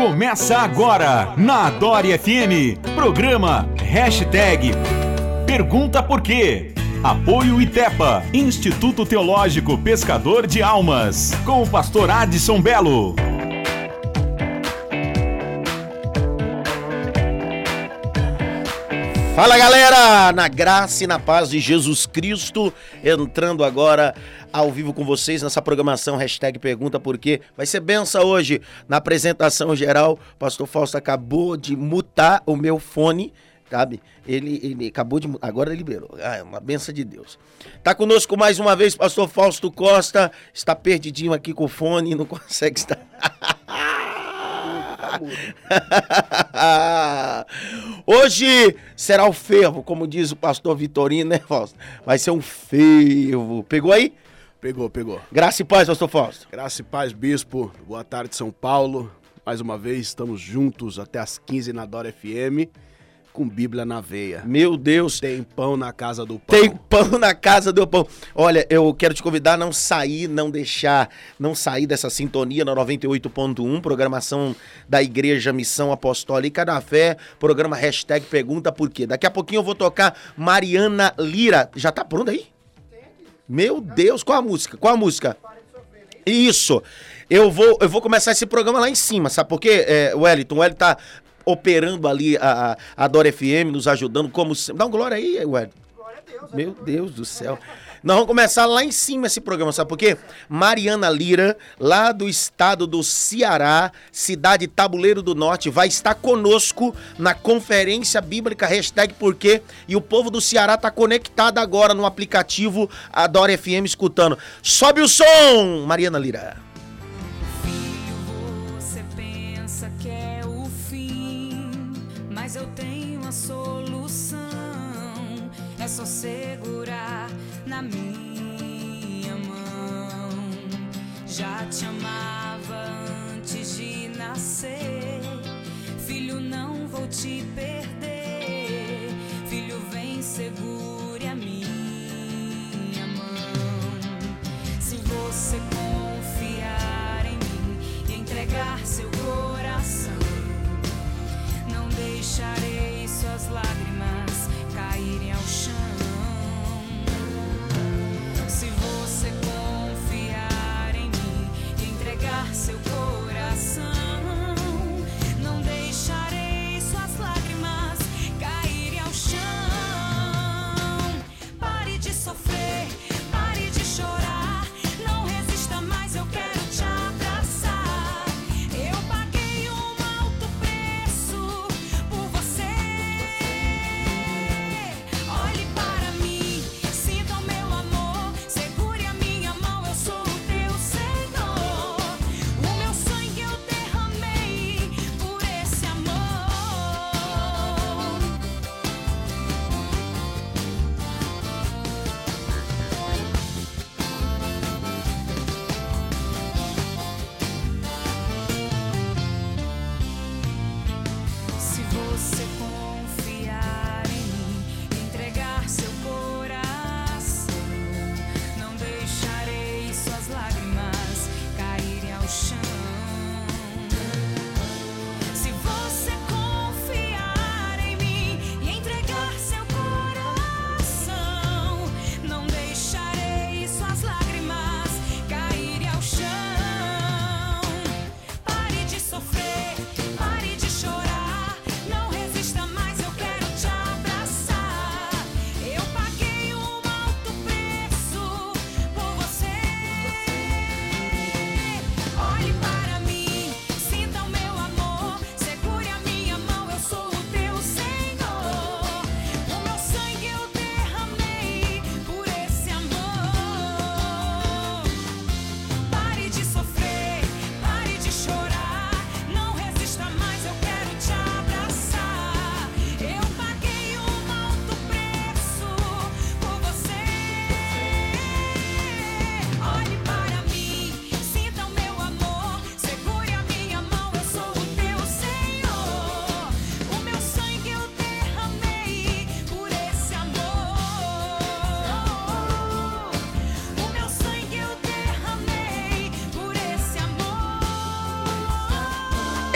Começa agora na Adore FM. Programa Hashtag Pergunta Por quê? Apoio ITEPA, Instituto Teológico Pescador de Almas, com o pastor Adson Belo. Fala galera, na graça e na paz de Jesus Cristo, entrando agora ao vivo com vocês nessa programação hashtag Pergunta Por quê. Vai ser benção hoje na apresentação geral. Pastor Fausto acabou de mutar o meu fone, sabe? Ele, ele acabou de. Agora liberou. Ah, é uma benção de Deus. Tá conosco mais uma vez, pastor Fausto Costa. Está perdidinho aqui com o fone, não consegue estar. Hoje será o fervo, como diz o pastor Vitorino, né, Fausto? Vai ser um fervo. Pegou aí? Pegou, pegou. Graça e paz, pastor Fausto. Graça e paz, bispo. Boa tarde, São Paulo. Mais uma vez, estamos juntos até as 15 na Dora FM com Bíblia na veia. Meu Deus. Tem pão na casa do pão. Tem pão na casa do pão. Olha, eu quero te convidar a não sair, não deixar, não sair dessa sintonia na 98.1, programação da Igreja Missão Apostólica da Fé, programa hashtag Pergunta Por quê. Daqui a pouquinho eu vou tocar Mariana Lira. Já tá pronto aí? Meu Deus, qual a música? Qual a música? Isso. Eu vou, eu vou começar esse programa lá em cima, sabe por quê, é, Wellington? O Wellington tá operando ali a, a Dora FM, nos ajudando como sempre. Dá um glória aí, Wellington. Glória a Deus. Meu Deus do céu. Nós vamos começar lá em cima esse programa, sabe por quê? Mariana Lira, lá do estado do Ceará, cidade Tabuleiro do Norte, vai estar conosco na conferência bíblica hashtag porquê. E o povo do Ceará tá conectado agora no aplicativo Adora FM escutando. Sobe o som, Mariana Lira. Mas eu tenho a solução. É só segurar na minha mão. Já te amava antes de nascer. Filho, não vou te perder. Filho, vem, segure a minha mão. Se você confiar em mim e entregar seu coração, deixarei suas lágrimas caírem ao chão. Se você confiar em mim e entregar seu coração,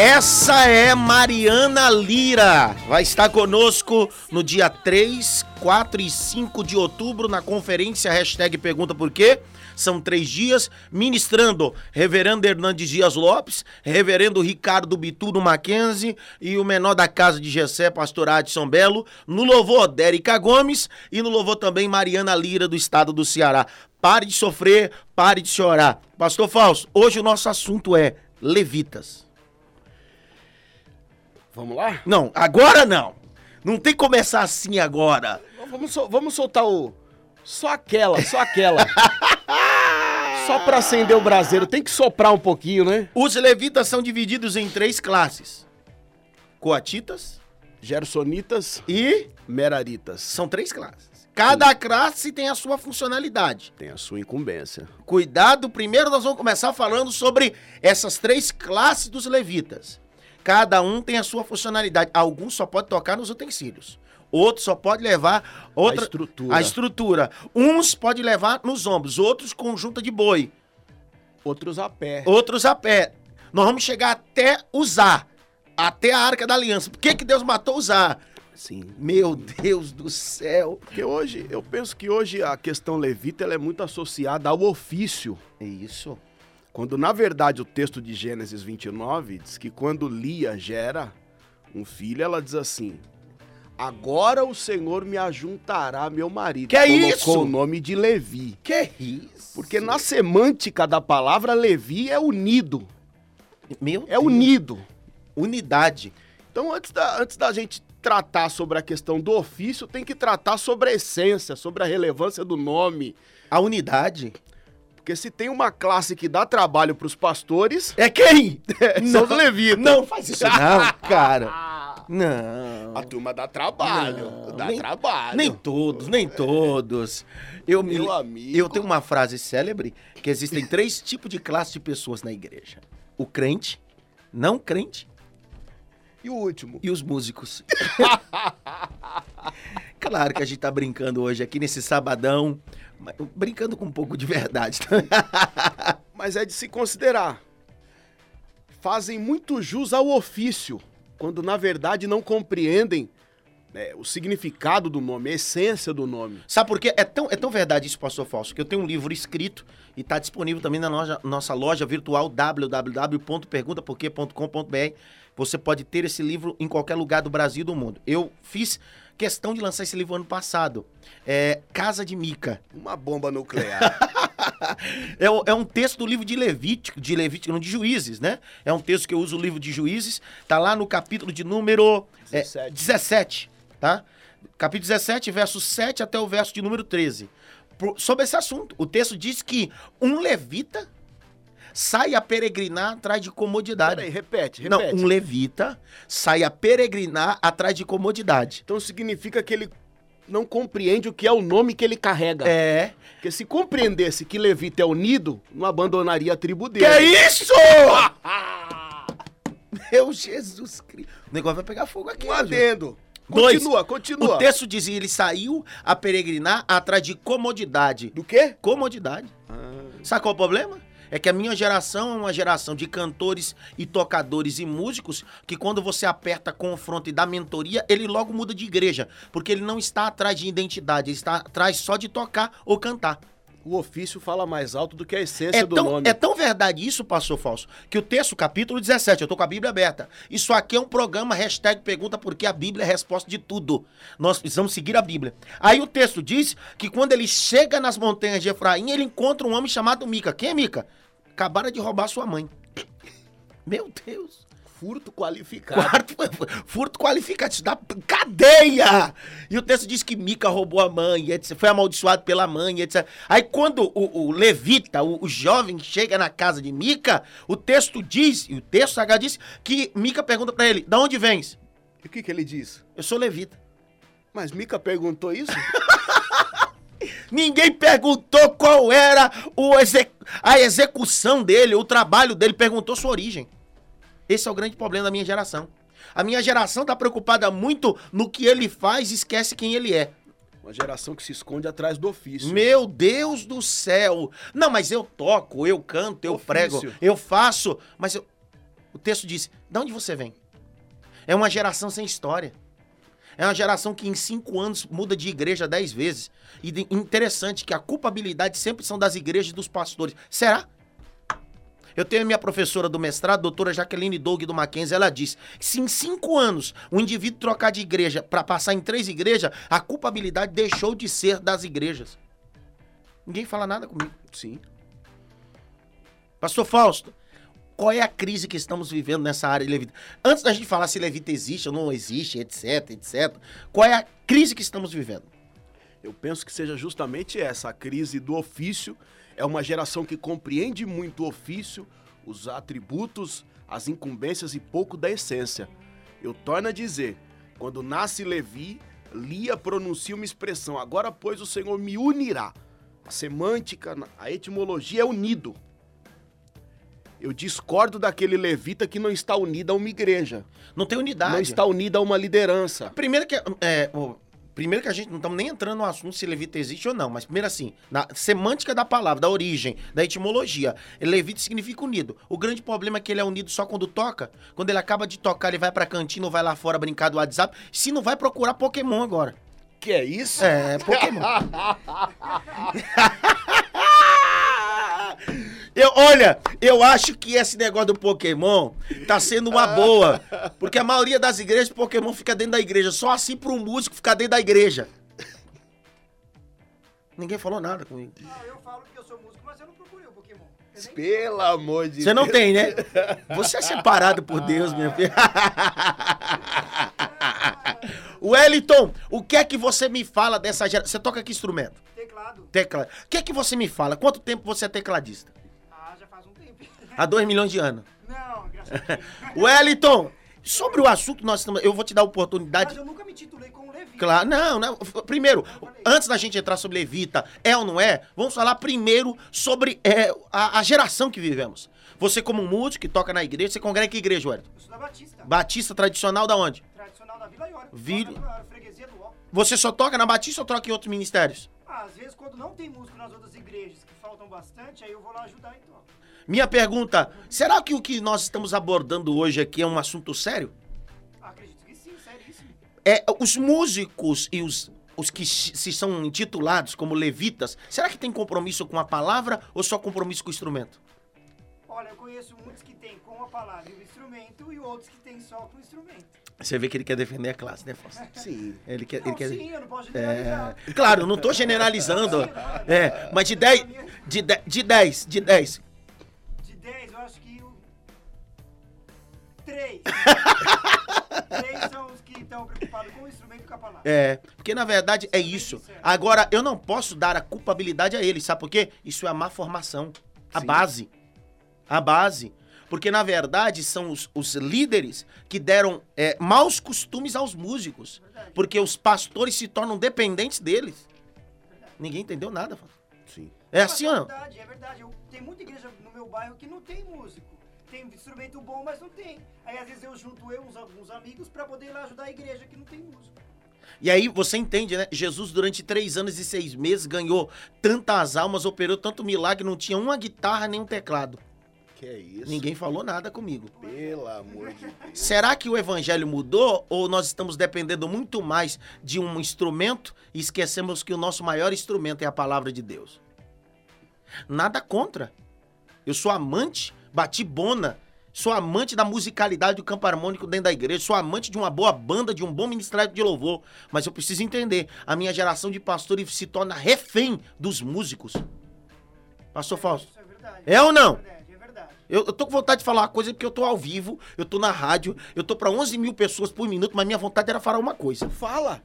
Essa é Mariana Lira. Vai estar conosco no dia 3, 4 e 5 de outubro na conferência hashtag Pergunta Por Quê. São três dias, ministrando Reverendo Hernandes Dias Lopes, Reverendo Ricardo Bitudo Mackenzie e o menor da casa de Gessé, pastor Adson Belo, no louvor Dérica Gomes e no louvor também Mariana Lira do estado do Ceará. Pare de sofrer, pare de chorar. Pastor Fausto, hoje o nosso assunto é levitas. Vamos lá? Não, agora não. Não tem que começar assim agora. Vamos, sol- vamos soltar o. Só aquela, só aquela. só pra acender o braseiro. Tem que soprar um pouquinho, né? Os levitas são divididos em três classes: coatitas Gersonitas, e. meraritas. São três classes. Cada classe tem a sua funcionalidade. Tem a sua incumbência. Cuidado, primeiro nós vamos começar falando sobre essas três classes dos levitas. Cada um tem a sua funcionalidade. Alguns só pode tocar nos utensílios. Outros só pode levar outra A estrutura. a estrutura. Uns pode levar nos ombros, outros conjunta de boi, Outros a pé. outros a pé. Nós vamos chegar até usar, até a Arca da Aliança. Por que que Deus matou usar? Sim. Meu Deus do céu. Porque hoje, eu penso que hoje a questão levita ela é muito associada ao ofício. Isso. Quando, na verdade, o texto de Gênesis 29 diz que quando Lia gera um filho, ela diz assim: Agora o Senhor me ajuntará meu marido. Que é Colocou isso? o nome de Levi. Que isso? Porque na semântica da palavra, Levi é unido. Meu É Deus. unido. Unidade. Então, antes da, antes da gente tratar sobre a questão do ofício, tem que tratar sobre a essência, sobre a relevância do nome. A unidade. Porque se tem uma classe que dá trabalho para os pastores, É quem? são os levitas. Não faz isso não, cara. Não. A turma dá trabalho. Não, dá nem- trabalho. Nem todos, nem todos. Eu, me, Meu amigo. eu tenho uma frase célebre que existem três tipos de classe de pessoas na igreja: o crente, não crente E o último? e os músicos. claro que a gente tá brincando hoje aqui nesse sabadão, brincando com um pouco de verdade. Mas é de se considerar. Fazem muito jus ao ofício, quando na verdade não compreendem né, o significado do nome, a essência do nome. Sabe por quê? É tão, é tão verdade isso, pastor Falso, que eu tenho um livro escrito e está disponível também na loja- nossa loja virtual www.perguntaporquê.com.br. Você pode ter esse livro em qualquer lugar do Brasil e do mundo. Eu fiz questão de lançar esse livro ano passado. É Casa de Mica. Uma bomba nuclear. É, é um texto do livro de Levítico, de Levítico, não de Juízes, né? É um texto que eu uso o livro de Juízes, tá lá no capítulo de número é, 17. 17, tá? Capítulo 17, verso 7 até o verso de número 13. Por- sobre esse assunto, o texto diz que um levita sai a peregrinar atrás de comodidade. Peraí, repete, não, repete. um levita sai a peregrinar atrás de comodidade. Então significa que ele não compreende o que é o nome que ele carrega. É. Porque se compreendesse que Levita é unido, não abandonaria a tribo dele. Que é isso? Meu Jesus Cristo. O negócio vai pegar fogo aqui. Um adendo. Dois. Continua, continua. O texto dizia, ele saiu a peregrinar atrás de comodidade. Do quê? Comodidade. Sabe qual é o problema? É que a minha geração é uma geração de cantores e tocadores e músicos que quando você aperta, confronta e dá mentoria, ele logo muda de igreja. Porque ele não está atrás de identidade, ele está atrás só de tocar ou cantar. O ofício fala mais alto do que a essência É do tão, nome. é tão verdade isso, pastor Falso, que o texto, capítulo 17, eu tô com a Bíblia aberta. Isso aqui é um programa, hashtag pergunta porque a Bíblia é a resposta de tudo. Nós precisamos seguir a Bíblia. Aí o texto diz que quando ele chega nas montanhas de Efraim, ele encontra um homem chamado Mica. Quem é Mica? Acabaram de roubar sua mãe. Meu Deus. Furto qualificado. Quarto, furto qualificado, isso dá cadeia! E o texto diz que Mica roubou a mãe, etc, foi amaldiçoado pela mãe, etc. Aí quando o, o levita, o, o jovem, chega na casa de Mica, o texto diz, e o texto sagrado diz, que Mica pergunta pra ele, da onde vens? E o que, que ele diz? Eu sou levita. Mas Mica perguntou isso? Ninguém perguntou qual era o exe- a execução dele, o trabalho dele, perguntou sua origem. Esse é o grande problema da minha geração. A minha geração tá preocupada muito no que ele faz e esquece quem ele é. Uma geração que se esconde atrás do ofício. Meu Deus do céu! Não, mas eu toco, eu canto, eu Ofício. prego, eu faço, mas eu. O texto diz: de onde você vem? É uma geração sem história. É uma geração que em cinco anos muda de igreja dez vezes. E de- interessante que a culpabilidade sempre são das igrejas e dos pastores. Será? Eu tenho a minha professora do mestrado, doutora Jaqueline Doug do Mackenzie, ela diz se em cinco anos o indivíduo trocar de igreja para passar em três igrejas, a culpabilidade deixou de ser das igrejas. Ninguém fala nada comigo. Sim. Pastor Fausto, qual é a crise que estamos vivendo nessa área de levita? Antes da gente falar se levita existe ou não existe, etc, etc, qual é a crise que estamos vivendo? Eu penso que seja justamente essa, a crise do ofício. É uma geração que compreende muito o ofício, os atributos, as incumbências e pouco da essência. Eu torno a dizer, quando nasce Levi, Lia pronuncia uma expressão, agora pois o Senhor me unirá. A semântica, a etimologia é unido. Eu discordo daquele levita que não está unido a uma igreja, Não tem unidade. não está unido a uma liderança. Primeiro que, é, o- primeiro que a gente não estamos nem entrando no assunto se levita existe ou não, mas primeiro assim, na semântica da palavra, da origem, da etimologia, levita significa unido. O grande problema é que ele é unido só quando toca. Quando ele acaba de tocar, ele vai pra cantina ou vai lá fora brincar do WhatsApp. Se não vai procurar Pokémon agora. Que é isso? É, Pokémon. Eu, olha, eu acho que esse negócio do Pokémon tá sendo uma boa. Porque a maioria das igrejas, Pokémon fica dentro da igreja. Só assim pro músico ficar dentro da igreja. Ninguém falou nada comigo. Não, eu falo que eu sou músico, mas eu não procurei o Pokémon. Pelo amor de Você não tem, né? Você é separado por Deus, minha filha. Wellington, o que é que você me fala dessa geração? Você toca que instrumento? Teclado. Tecla. O que é que você me fala? Quanto tempo você é tecladista? Há dois milhões de anos. Não, graças a Deus. Wellington, sobre o assunto nós estamos. Eu vou te dar a Mas oportunidade. eu nunca me titulei como Levi. Claro, não, não. Primeiro, antes da gente entrar sobre Levita, é ou não é, vamos falar primeiro sobre é, a, a geração que vivemos. Você, como músico que toca na igreja, você congrega em que igreja, Wellington? Eu sou da Batista. Batista tradicional da onde? Tradicional da Vila Iora. Vila- Iora, freguesia do Ó. Você só toca na Batista ou troca em outros ministérios? Ah, às vezes quando não tem músico nas outras igrejas, faltam bastante, aí eu vou lá ajudar então. Minha pergunta: será que o que nós estamos abordando hoje aqui é um assunto sério? Acredito que sim, seríssimo. É, os músicos e os, os que se são intitulados como levitas, será que tem compromisso com a palavra ou só compromisso com o instrumento? Olha, eu conheço muitos que tem com a palavra e o instrumento e outros que tem só com o instrumento. Você vê que ele quer defender a classe, né, Fausto? Sim. Ele quer. Não, Ele quer... sim, eu não posso generalizar. É, claro, eu não tô generalizando. É, mas de 10. De 10, de 10, de 10. De 10, eu acho que o... 3. 3 são os que estão preocupados com o instrumento e palavra. É, porque na verdade é isso. Agora, eu não posso dar a culpabilidade a ele, sabe por quê? Isso é a má formação. A Sim. base. A base. Porque na verdade são os, os líderes que deram é, maus costumes aos músicos. Porque os pastores se tornam dependentes deles. Ninguém entendeu nada, Fábio. Sim. É assim ou É não? verdade, é verdade. Eu, tem muita igreja no meu bairro que não tem músico. Tem instrumento bom, mas não tem. Aí às vezes eu junto eu uns alguns amigos pra poder ir lá ajudar a igreja que não tem músico. E aí você entende, né? Jesus, durante três anos e seis meses, ganhou tantas almas, operou tanto milagre, não tinha uma guitarra nem um teclado. Que é isso? Ninguém falou nada comigo. Pelo amor de Deus. Será que o evangelho mudou ou nós estamos dependendo muito mais de um instrumento e esquecemos que o nosso maior instrumento é a palavra de Deus? Nada contra. Eu sou amante, bati bona, sou amante da musicalidade do campo harmônico dentro da igreja, sou amante de uma boa banda, de um bom ministério de louvor, mas eu preciso entender, a minha geração de pastores se torna refém dos músicos. Pastor Fausto, é. É ou não? É. eu, eu tô com vontade de falar uma coisa porque eu tô ao vivo, eu tô na rádio, eu tô pra 11 mil pessoas por minuto, mas minha vontade era falar uma coisa. Fala.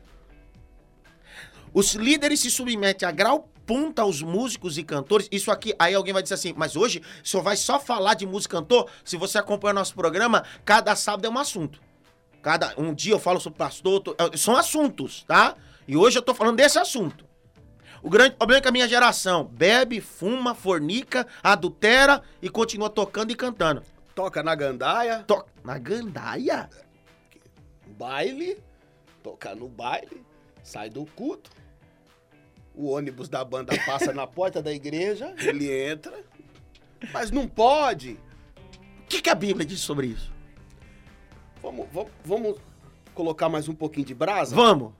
Os líderes se submetem a grau punta aos músicos e cantores. Isso aqui, aí alguém vai dizer assim, mas hoje o senhor vai só falar de música e cantor? Se você acompanha nosso programa, cada sábado é um assunto. Cada um dia eu falo sobre pastor, outro- é, são assuntos, tá? E hoje eu tô falando desse assunto. O grande problema é que a minha geração bebe, fuma, fornica, adultera e continua tocando e cantando. Toca na gandaia, To na gandaia? baile, toca no baile, sai do culto. O ônibus da banda passa na porta da igreja, ele entra. Mas não pode. que, que a Bíblia diz sobre isso? Vamos, vamos, vamos colocar mais um pouquinho de brasa? Vamos.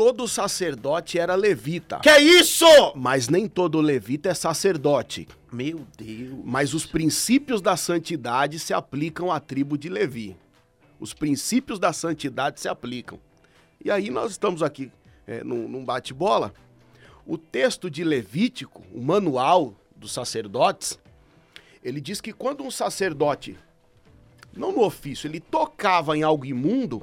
Todo sacerdote era levita. Que é isso? Mas nem todo levita é sacerdote. Meu Deus. Mas os princípios da santidade se aplicam à tribo de Levi. Os princípios da santidade se aplicam. E aí nós estamos aqui é, num, num bate-bola. O texto de Levítico, o manual dos sacerdotes, ele diz que quando um sacerdote, não no ofício, ele tocava em algo imundo,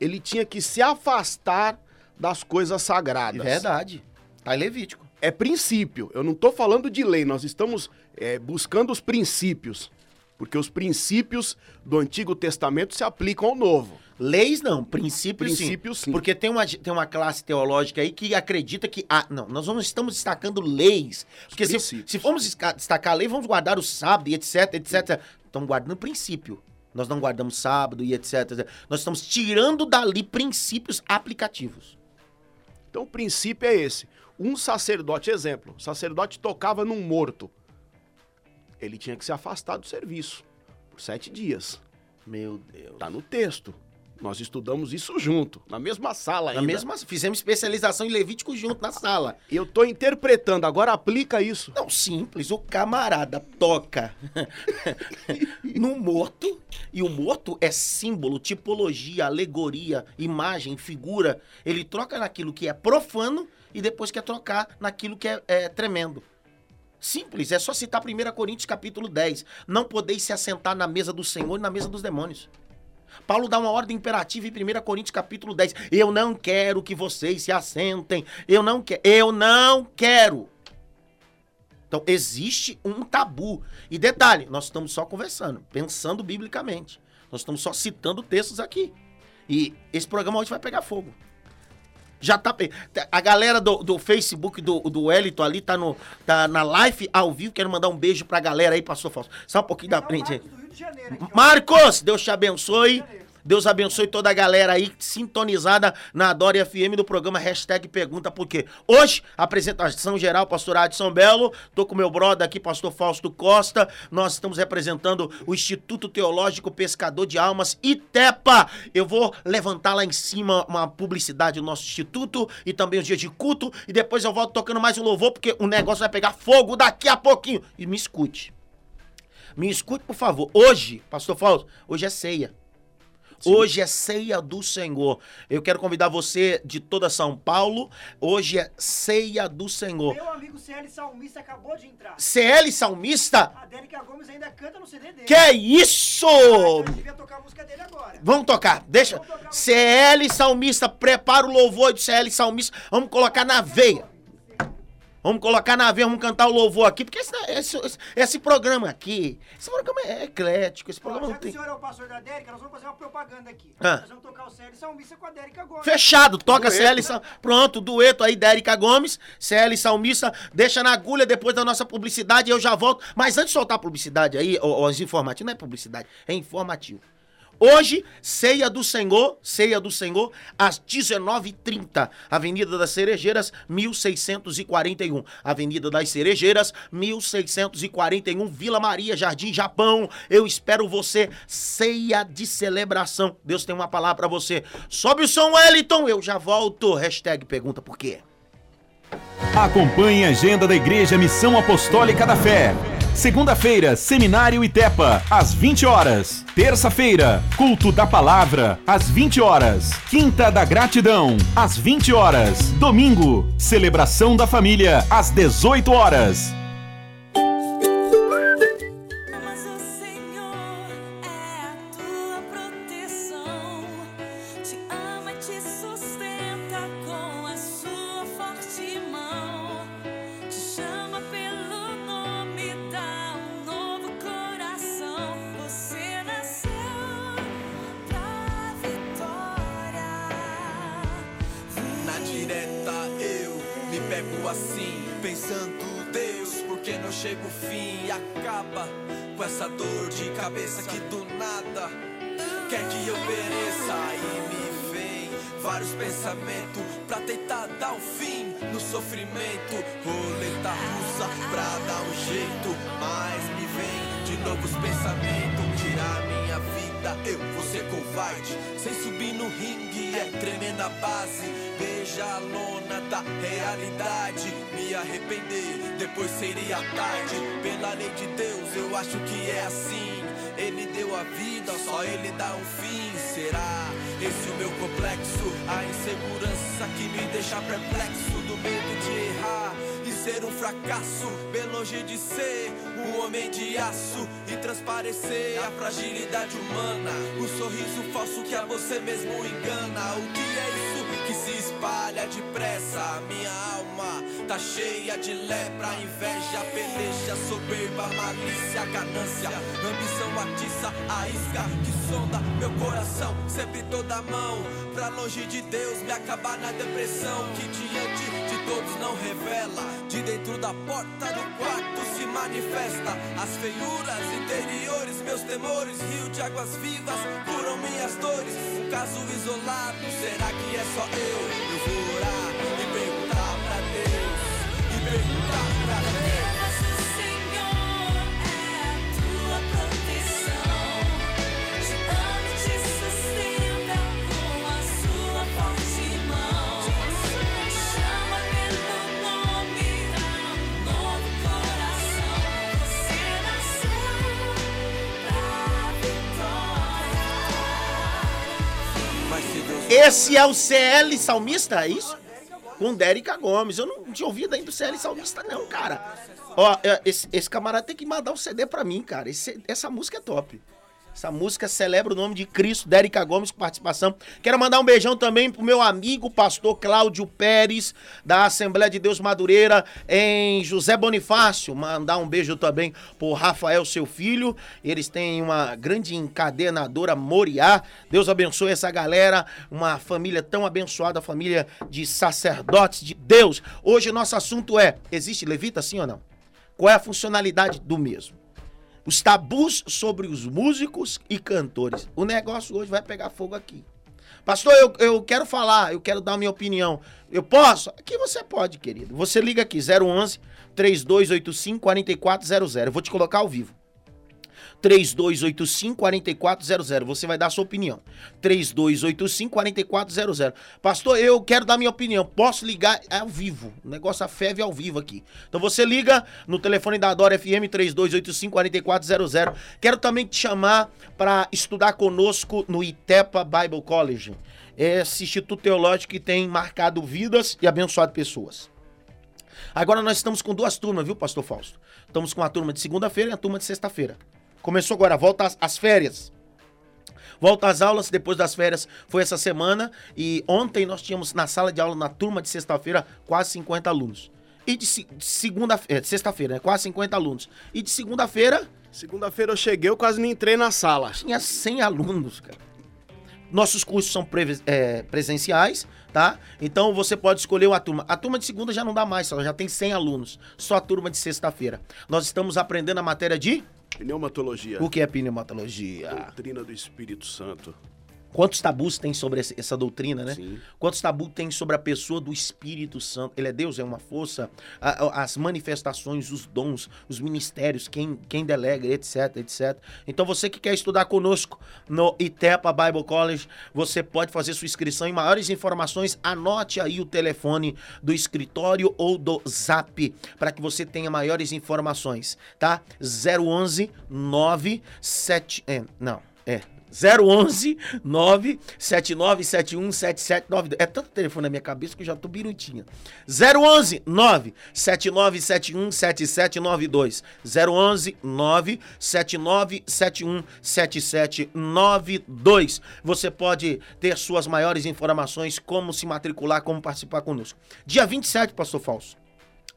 ele tinha que se afastar das coisas sagradas. Verdade. Tá em Levítico. É princípio. Eu não estou falando de lei. Nós estamos é, buscando os princípios. Porque os princípios do Antigo Testamento se aplicam ao Novo. Leis não, princípios, Princípios, sim. sim. Porque tem uma, tem uma classe teológica aí que acredita que. Ah, não, nós não estamos destacando leis. Porque se, se formos destacar a lei, vamos guardar o sábado e etc, etc. Estamos guardando princípio. Nós não guardamos sábado e etc, etc. Nós estamos tirando dali princípios aplicativos. Então o princípio é esse. Um sacerdote, exemplo, o sacerdote tocava num morto. Ele tinha que se afastar do serviço por sete dias. Meu Deus. Tá no texto. Nós estudamos isso junto, na mesma sala Na ainda. mesma, fizemos especialização em Levítico junto na sala. Eu tô interpretando, agora aplica isso. Não, simples. O camarada toca no morto e o morto é símbolo, tipologia, alegoria, imagem, figura. Ele troca naquilo que é profano e depois quer trocar naquilo que é, é tremendo. Simples, é só citar 1 Coríntios capítulo 10. Não podeis se assentar na mesa do Senhor e na mesa dos demônios. Paulo dá uma ordem imperativa em 1 Coríntios capítulo 10. Eu não quero que vocês se assentem. Eu não quero. Eu não quero. Então, existe um tabu. E detalhe, nós estamos só conversando, pensando biblicamente. Nós estamos só citando textos aqui. E esse programa hoje vai pegar fogo. Já tá. A galera do, do Facebook do, do Wellington ali tá, no, tá na live ao vivo. Quero mandar um beijo pra galera aí, pastor Fausto. Só um pouquinho da frente aí. Aqui, ó. Marcos, Deus te abençoe. Deus abençoe toda a galera aí sintonizada na Adore FM do programa Hashtag Pergunta Por quê. Hoje, apresentação geral, pastor Adson Belo. Tô com meu brother aqui, pastor Fausto Costa. Nós estamos representando o Instituto Teológico Pescador de Almas, ITEPA. Eu vou levantar lá em cima uma publicidade do nosso instituto e também os dias de culto. E depois eu volto tocando mais um louvor, porque o negócio vai pegar fogo daqui a pouquinho. E me escute. Me escute, por favor. Hoje, pastor Fausto, hoje é ceia. Hoje é ceia do Senhor. Eu quero convidar você de toda São Paulo. Hoje é ceia do Senhor. Meu amigo CL Salmista acabou de entrar. CL Salmista? A Dérica Gomes ainda canta no CD dele. Que é isso? Ah, então ele devia tocar a música dele agora. Vamos tocar. Deixa. Vamos tocar. CL Salmista, prepara o louvor de CL Salmista. Vamos colocar na veia. Vamos colocar na veia, vamos cantar o louvor aqui, porque esse, esse, esse- esse programa aqui, esse programa é eclético, esse programa já não que o tem... senhor é o pastor da Dérica, nós vamos fazer uma propaganda aqui. Ah. Nós vamos tocar o CL Salmista com a Dérica Gomes. Fechado, toca CL Sal... Pronto, dueto aí da Erika Gomes, CL Salmista, deixa na agulha depois da nossa publicidade, eu já volto. Mas antes de soltar a publicidade aí, os informativos, não é publicidade, é informativo. Hoje, ceia do Senhor, ceia do Senhor, às 19h30, Avenida das Cerejeiras, 1641. Avenida das Cerejeiras, 1641, Vila Maria, Jardim Japão. Eu espero você, ceia de celebração. Deus tem uma palavra pra você. Sobe o som, Wellington, eu já volto. Hashtag pergunta por quê. Acompanhe a agenda da Igreja Missão Apostólica da Fé. Segunda-feira, Seminário Itepa, às 20 horas. Terça-feira, Culto da Palavra, às 20 horas. Quinta da Gratidão, às 20 horas. Domingo, Celebração da Família, às 18 horas. Chega o fim e acaba com essa dor de cabeça que do nada quer que eu pereça e me vem vários pensamentos pra tentar dar um fim no sofrimento. Roleta russa pra dar um jeito, mas me vem de novos pensamentos. Tirar minha vida, eu vou ser covarde. Sem subir no ringue, é tremenda base. Beija a da realidade. Me arrepender, depois seria tarde. Pela lei de Deus, eu acho que é assim. Ele deu a vida, só ele dá um fim. Será esse o meu complexo? A insegurança que me deixa perplexo. Do medo de errar e ser um fracasso. Bem longe de ser um homem de aço e transparecer a fragilidade humana. O sorriso falso que a você mesmo engana. O que é isso que se espalha depressa? Minha alma tá cheia de lepra, inveja, peleja, soberba, malícia, ganância, ambição atiça, a isca que sonda meu coração, sempre toda mão, pra longe de Deus me acabar na depressão. Que diante de todos não revela, de dentro da porta do quarto se manifesta. As feiuras interiores, temores, rio de águas vivas curam minhas dores, um caso isolado, será que é só eu? Eu vou orar e perguntar pra Deus, e perguntar Esse é o CL Salmista, é isso? Com Dérica Gomes. Eu não tinha ouvido ainda o CL Salmista, não, cara. Ó, é, esse, esse camarada tem que mandar o CD pra mim, cara. Esse- essa música é top. Essa música celebra o nome de Cristo, Dérica Gomes com participação. Quero mandar um beijão também pro meu amigo pastor Cláudio Pérez, da Assembleia de Deus Madureira, em José Bonifácio. Mandar um beijo também pro Rafael, seu filho. Eles têm uma grande encadenadora Moriá. Deus abençoe essa galera, uma família tão abençoada, família de sacerdotes de Deus. Hoje o nosso assunto é: existe levita sim ou não? Qual é a funcionalidade do mesmo? Os tabus sobre os músicos e cantores. O negócio hoje vai pegar fogo aqui. Pastor, eu, eu quero falar, eu quero dar minha opinião. Eu posso? Aqui você pode, querido. Você liga aqui, 011 3285 4400. Eu vou te colocar ao vivo. 3285-4400. Você vai dar a sua opinião. 3285-4400. Pastor, eu quero dar minha opinião. Posso ligar ao vivo. O negócio a feve ao vivo aqui. Então você liga no telefone da Adora FM 3285-4400. Quero também te chamar para estudar conosco no Itepa Bible College. Esse instituto teológico que tem marcado vidas e abençoado pessoas. Agora nós estamos com duas turmas, viu, Pastor Fausto? Estamos com a turma de segunda-feira e a turma de sexta-feira. Começou agora, volta às, às férias. Volta às aulas depois das férias, foi essa semana. E ontem nós tínhamos na sala de aula, na turma de sexta-feira, quase 50 alunos. E de, se- de segunda, é, sexta-feira, né? Quase 50 alunos. E de segunda-feira, Segunda-feira eu cheguei, eu quase nem entrei na sala. tinha 100 alunos, cara. Nossos cursos são preve- é, presenciais, tá? Então você pode escolher uma turma. A turma de segunda já não dá mais, ela já tem 100 alunos. Só a turma de sexta-feira. Nós estamos aprendendo a matéria de Pneumatologia. o que é pneumatologia. Doutrina do Espírito Santo. Quantos tabus tem sobre essa doutrina, né? Sim. Quantos tabus tem sobre a pessoa do Espírito Santo? Ele é Deus, é uma força, as manifestações, os dons, os ministérios, quem, quem delega, etc, etc. Então você que quer estudar conosco no Itepa Bible College, você pode fazer sua inscrição. Em maiores informações, anote aí o telefone do escritório ou do Zap para que você tenha maiores informações, tá? 011 97 é, não, é 011 97971 7792. É tanto telefone na minha cabeça que eu já tô birutinha. 011 97971 7792. 011 97971 7792. Você pode ter suas maiores informações, como se matricular, como participar conosco. Dia 27, pastor Falso.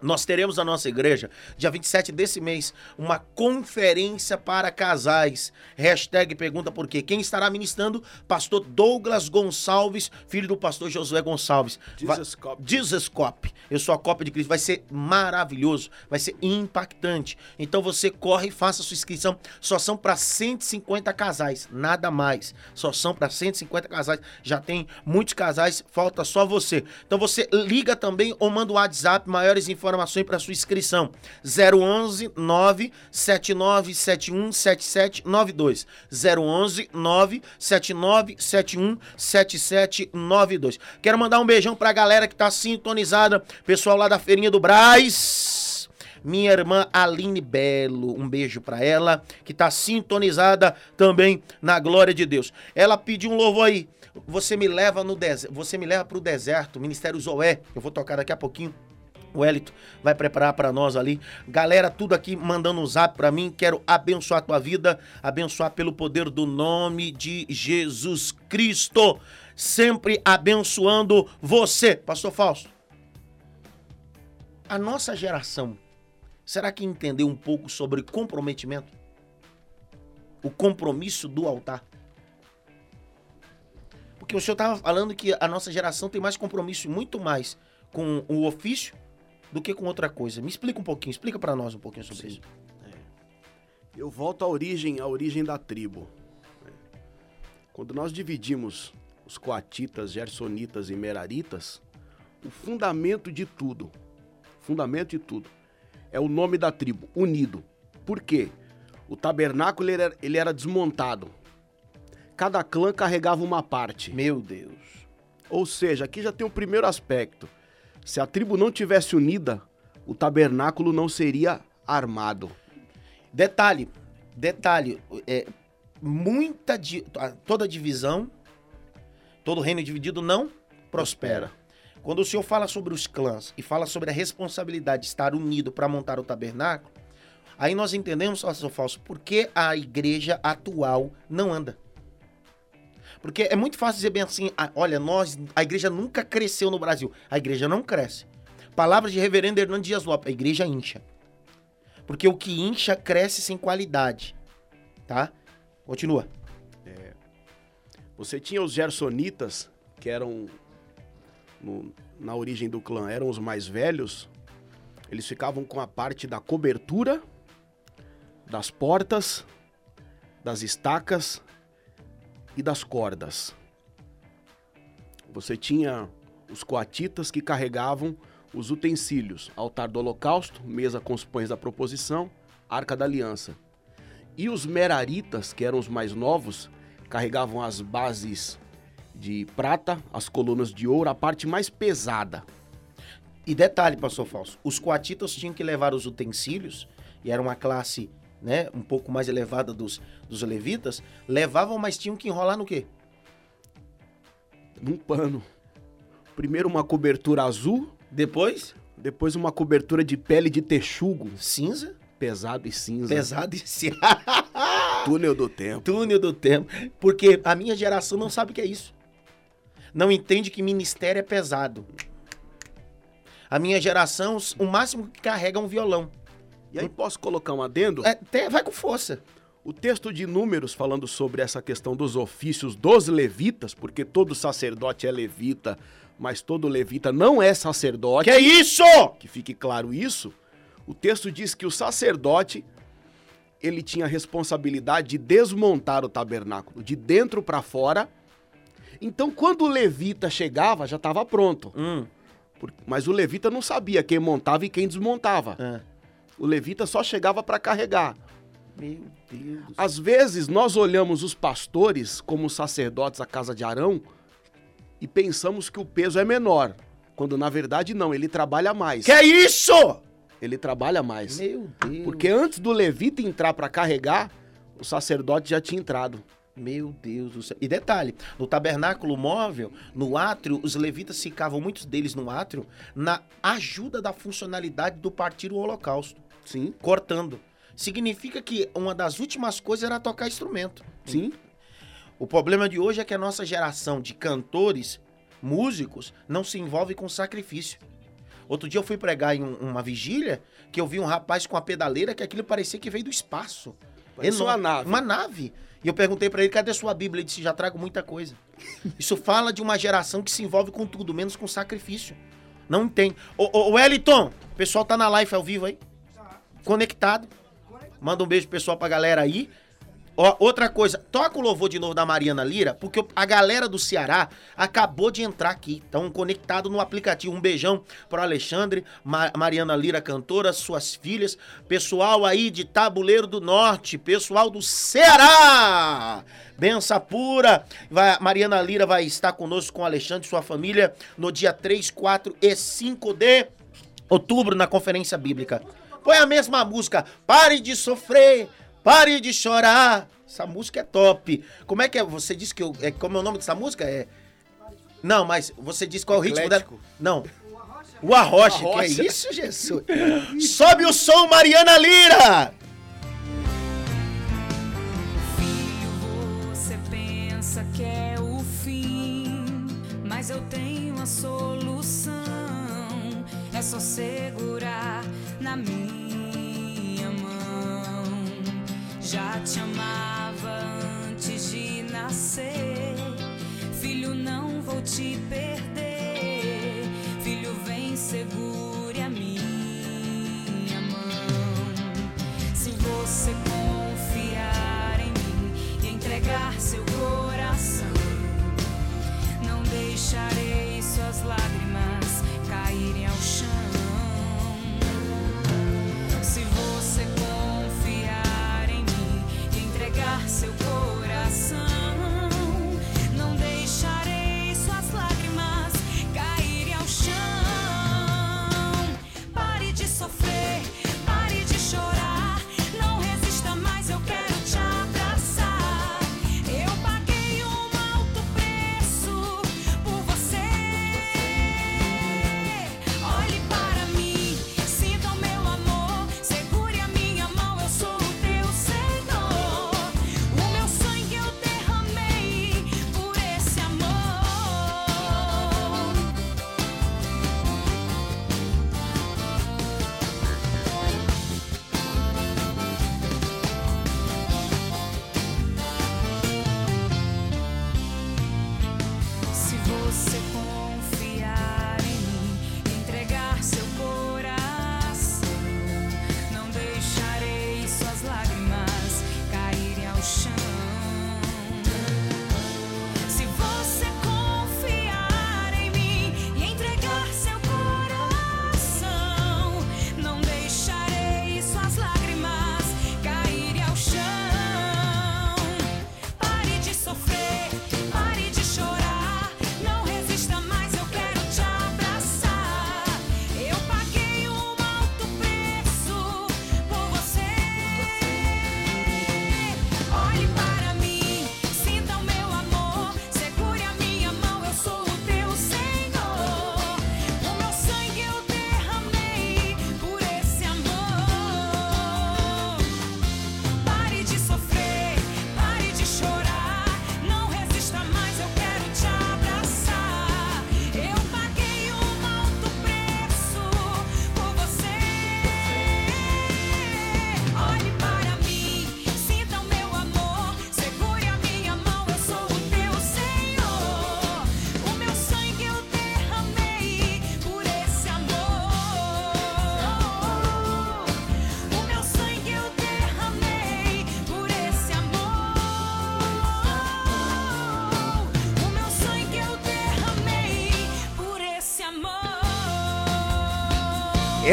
Nós teremos na nossa igreja, dia 27 desse mês, uma conferência para casais. Hashtag pergunta por quê. Quem estará ministrando? Pastor Douglas Gonçalves, filho do pastor Josué Gonçalves. Jesus Cop. Jesus Cop. Eu sou a cópia de Cristo. Vai ser maravilhoso, vai ser impactante. Então você corre e faça a sua inscrição. Só são para 150 casais, nada mais. Só são para 150 casais. Já tem muitos casais, falta só você. Então você liga também ou manda o WhatsApp, maiores informações para sua inscrição. 011 97971 7792. 011 97971 7792. Quero mandar um beijão pra galera que tá sintonizada, pessoal lá da Feirinha do Braz. Minha irmã Aline Belo, um beijo pra ela, que tá sintonizada também na glória de Deus. Ela pediu um louvor aí. Você me leva no deserto, você me leva pro deserto, Ministério Zoé. Eu vou tocar daqui a pouquinho. O Elito vai preparar para nós ali. Galera, tudo aqui mandando um zap para mim. Quero abençoar a tua vida, abençoar pelo poder do nome de Jesus Cristo. Sempre abençoando você. Pastor Fausto, a nossa geração, será que entendeu um pouco sobre comprometimento? O compromisso do altar? Porque o senhor estava falando que a nossa geração tem mais compromisso, muito mais com o ofício do que com outra coisa. Me explica um pouquinho, explica para nós um pouquinho sobre isso. Eu volto à origem, à origem da tribo. Quando nós dividimos os coatitas, gersonitas e meraritas, o fundamento de tudo, fundamento de tudo, é o nome da tribo, unido. Por quê? O tabernáculo ele era, ele era desmontado. Cada clã carregava uma parte. Meu Deus. Ou seja, aqui já tem o primeiro aspecto. Se a tribo não tivesse unida, o tabernáculo não seria armado. Detalhe, detalhe, é, muita di- toda divisão, todo reino dividido não prospera. Quando o senhor fala sobre os clãs e fala sobre a responsabilidade de estar unido para montar o tabernáculo, aí nós entendemos, pastor Falso, por que a igreja atual não anda. Porque é muito fácil dizer bem assim, ah, olha, nós, a igreja nunca cresceu no Brasil. A igreja não cresce. Palavras de reverendo Hernando Dias Lopes, a igreja incha. Porque o que incha cresce sem qualidade. Tá? Continua. Você tinha os gersonitas, que eram, no- na origem do clã, eram os mais velhos. Eles ficavam com a parte da cobertura, das portas, das estacas e das cordas. Você tinha os coatitas que carregavam os utensílios, altar do holocausto, mesa com os pães da proposição, arca da aliança. E os meraritas, que eram os mais novos, carregavam as bases de prata, as colunas de ouro, a parte mais pesada. E detalhe, pastor Falso, os coatitas tinham que levar os utensílios, e era uma classe né, um pouco mais elevada dos, dos levitas, levavam, mas tinham que enrolar no quê? Num pano. Primeiro uma cobertura azul, Depois, depois uma cobertura de pele de texugo, cinza, pesado e cinza. pesado e cinza. Túnel do tempo. túnel do tempo. Porque a minha geração não sabe o que é isso. Não entende que ministério é pesado. A minha geração, o máximo que carrega é um violão. E aí posso colocar um adendo? É, até vai com força. O texto de Números falando sobre essa questão dos ofícios dos levitas, porque todo sacerdote é levita, mas todo levita não é sacerdote. Que é isso? que fique claro isso, o texto diz que o sacerdote ele tinha a responsabilidade de desmontar o tabernáculo de dentro para fora. Então, quando o levita chegava, já estava pronto. Hum, Mas o levita não sabia quem montava e quem desmontava. ah. O levita só chegava para carregar. Meu Deus. do céu. Às vezes nós olhamos os pastores como sacerdotes da casa de Arão e pensamos que o peso é menor, quando na verdade não, ele trabalha mais. Que é isso? Ele trabalha mais. Meu Deus. Porque antes do levita entrar para carregar, o sacerdote já tinha entrado. Meu Deus do céu. E detalhe, no tabernáculo móvel, no átrio, os levitas ficavam, muitos deles no átrio, na ajuda da funcionalidade do partir o holocausto. Sim, Cortando. Significa que uma das últimas coisas era tocar instrumento. sim. O problema de hoje é que a nossa geração de cantores, músicos, não se envolve com sacrifício. Outro dia eu fui pregar em um- uma vigília que eu vi um rapaz com uma pedaleira que aquilo parecia que veio do espaço. Parece uma nave. Uma nave. E eu perguntei pra ele, cadê sua Bíblia? Ele disse, já trago muita coisa. Isso fala de uma geração que se envolve com tudo, menos com sacrifício. Não entende. Ô, ô, ô Wellington, o pessoal tá na live ao vivo aí? Conectado. Manda um beijo pessoal pra galera aí. Ó, outra coisa, toca o louvor de novo da Mariana Lira, porque a galera do Ceará acabou de entrar aqui. Estão conectados no aplicativo. Um beijão pro Alexandre, Ma- Mariana Lira, cantora, suas filhas, pessoal aí de Tabuleiro do Norte, pessoal do Ceará. Benção pura. Vai- Mariana Lira vai estar conosco com o Alexandre e sua família no dia 3, 4 e 5 de outubro na Conferência Bíblica. Põe a mesma música. Pare de sofrer, pare de chorar. Essa música é top. Como é que é? Você disse que eu, é como é o nome dessa música? É Não, mas você disse qual é o ritmo dela? Não. O Arrocha, que é Arrocha. isso, Jesus? Sobe o som, Mariana Lira! Filho, você pensa que é o fim, mas eu tenho a solução. É só segurar na minha mão. Já te amava antes de nascer. Filho, não vou te perder. Filho, vem, segure a minha mão. Se você confiar em mim e entregar seu coração, não deixarei suas lágrimas caírem ao chão. Você confiar em mim e entregar seu coração,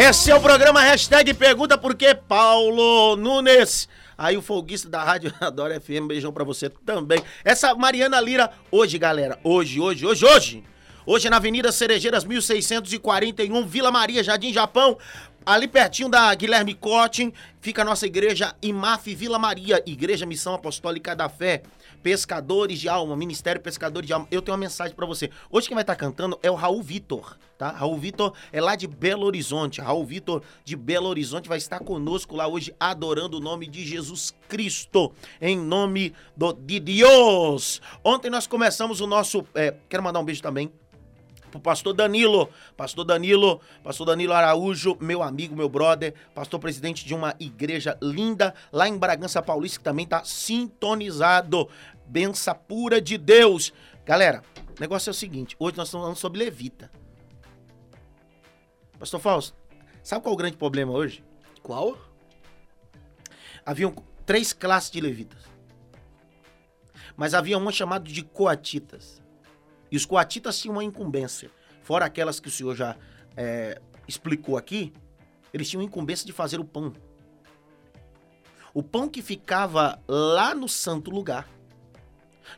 Esse é o programa hashtag Pergunta Por quê, Paulo Nunes. Aí o folguista da Rádio Adora FM, beijão pra você também. Essa Mariana Lira, hoje, galera, hoje, hoje, hoje, hoje. Hoje na Avenida Cerejeiras, 1641, Vila Maria, Jardim Japão. Ali pertinho da Guilherme Cotting, fica a nossa igreja IMAF Vila Maria, Igreja Missão Apostólica da Fé. Pescadores de Alma, Ministério Pescadores de Alma. Eu tenho uma mensagem pra você. Hoje quem vai estar cantando é o Raul Vitor, tá? Raul Vitor é lá de Belo Horizonte. Raul Vitor de Belo Horizonte vai estar conosco lá hoje adorando o nome de Jesus Cristo, em nome do, de Deus. Ontem nós começamos o nosso, é, quero mandar um beijo também pro pastor Danilo, pastor Danilo, pastor Danilo Araújo, meu amigo, meu brother, pastor presidente de uma igreja linda lá em Bragança Paulista que também tá sintonizado. Benção pura de Deus. Galera, o negócio é o seguinte, hoje nós estamos falando sobre levita. Pastor Fausto, sabe qual é o grande problema hoje? Qual? Haviam três classes de levitas. Mas havia uma chamada de coatitas. E os coatitas tinham uma incumbência. Fora aquelas que o senhor já é, explicou aqui, eles tinham incumbência de fazer o pão. O pão que ficava lá no santo lugar,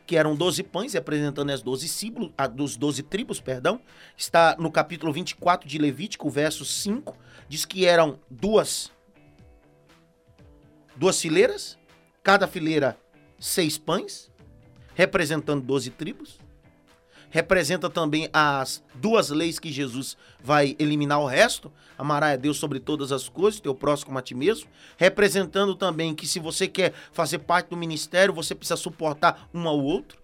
que eram 12 pães, representando as 12 símbolos, a dos 12 tribos, perdão, está no capítulo 24 de Levítico, verso 5, diz que eram duas duas fileiras, cada fileira seis pães, representando 12 tribos. Representa também as duas leis que Jesus vai eliminar o resto. Amará a Deus sobre todas as coisas, teu próximo como a ti mesmo. Representando também que se você quer fazer parte do ministério, você precisa suportar um ao outro.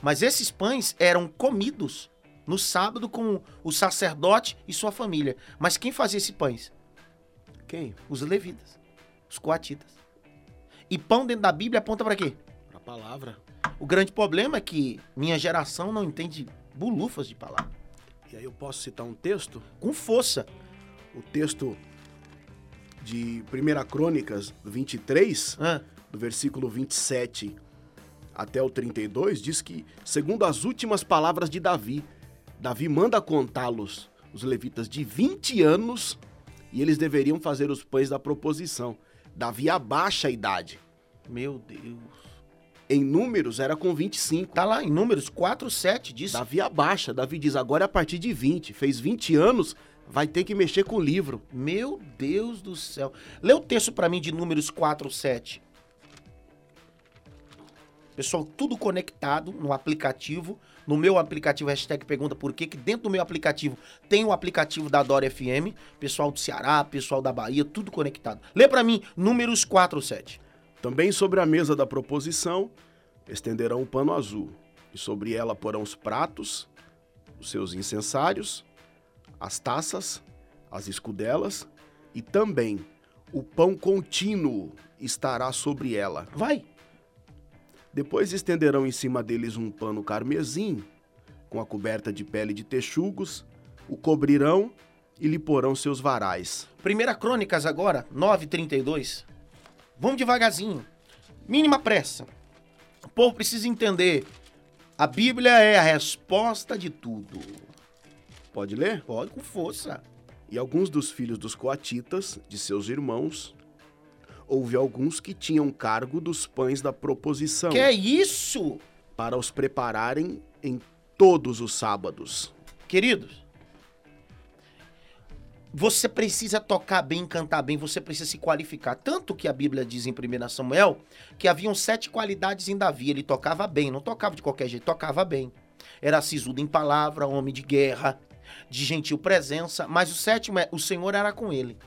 Mas esses pães eram comidos no sábado com o sacerdote e sua família. Mas quem fazia esses pães? Quem? Os levitas, os coatitas. E pão dentro da Bíblia aponta para quê? Palavra. O grande problema é que minha geração não entende bulufas de palavra. E aí eu posso citar um texto? Com força. O texto de 1 Crônicas 23, Hã? do versículo 27 até o 32, diz que, segundo as últimas palavras de Davi, Davi manda contá-los, os levitas, de 20 anos, e eles deveriam fazer os pães da proposição. Davi abaixa a idade. Meu Deus. Em números, era com 25. Tá lá em Números 4, 7, diz. Davi abaixa. Davi diz, agora é a partir de 20. Fez 20 anos, vai ter que mexer com o livro. Meu Deus do céu. Lê o texto pra mim de Números 4, 7. Pessoal, tudo conectado no aplicativo. No meu aplicativo, hashtag pergunta por quê, que dentro do meu aplicativo tem o aplicativo da Dora FM. Pessoal do Ceará, pessoal da Bahia, tudo conectado. Lê pra mim, Números 4, 7. Também sobre a mesa da proposição estenderão um pano azul, e sobre ela porão os pratos, os seus incensários, as taças, as escudelas, e também o pão contínuo estará sobre ela. Vai. Depois estenderão em cima deles um pano carmesim, com a coberta de pele de texugos, o cobrirão e lhe porão seus varais. Primeira Crônicas agora, 9:32. Vamos devagarzinho. Mínima pressa. O povo precisa entender. A Bíblia é a resposta de tudo. Pode ler? Pode com força. E alguns dos filhos dos coatitas, de seus irmãos, houve alguns que tinham cargo dos pães da proposição, Que é isso? para os prepararem em todos os sábados. Queridos, você precisa tocar bem, cantar bem, você precisa se qualificar. Tanto que a Bíblia diz em 1 Samuel que haviam sete qualidades em Davi. Ele tocava bem, não tocava de qualquer jeito, tocava bem. Era sisudo em palavra, homem de guerra, de gentil presença. Mas o sétimo é, o Senhor era com ele.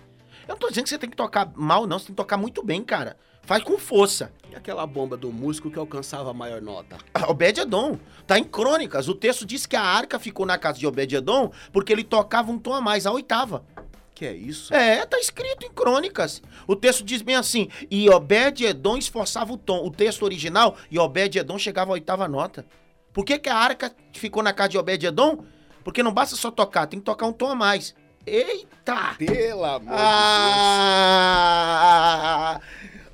Eu não tô dizendo que você tem que tocar mal, não. Você tem que tocar muito bem, cara. Faz com força. E aquela bomba do músico que alcançava a maior nota? Obed-Edom. Tá em Crônicas. O texto diz que a arca ficou na casa de Obed-Edom porque ele tocava um tom a mais, a oitava. Que é isso? É, tá escrito em Crônicas. O texto diz bem assim: e Obed-Edom esforçava o tom. O texto original, e Obed-Edom chegava à oitava nota. Por que, que a arca ficou na casa de Obed-Edom? Porque não basta só tocar, tem que tocar um tom a mais. Eita! Pelo amor Ah!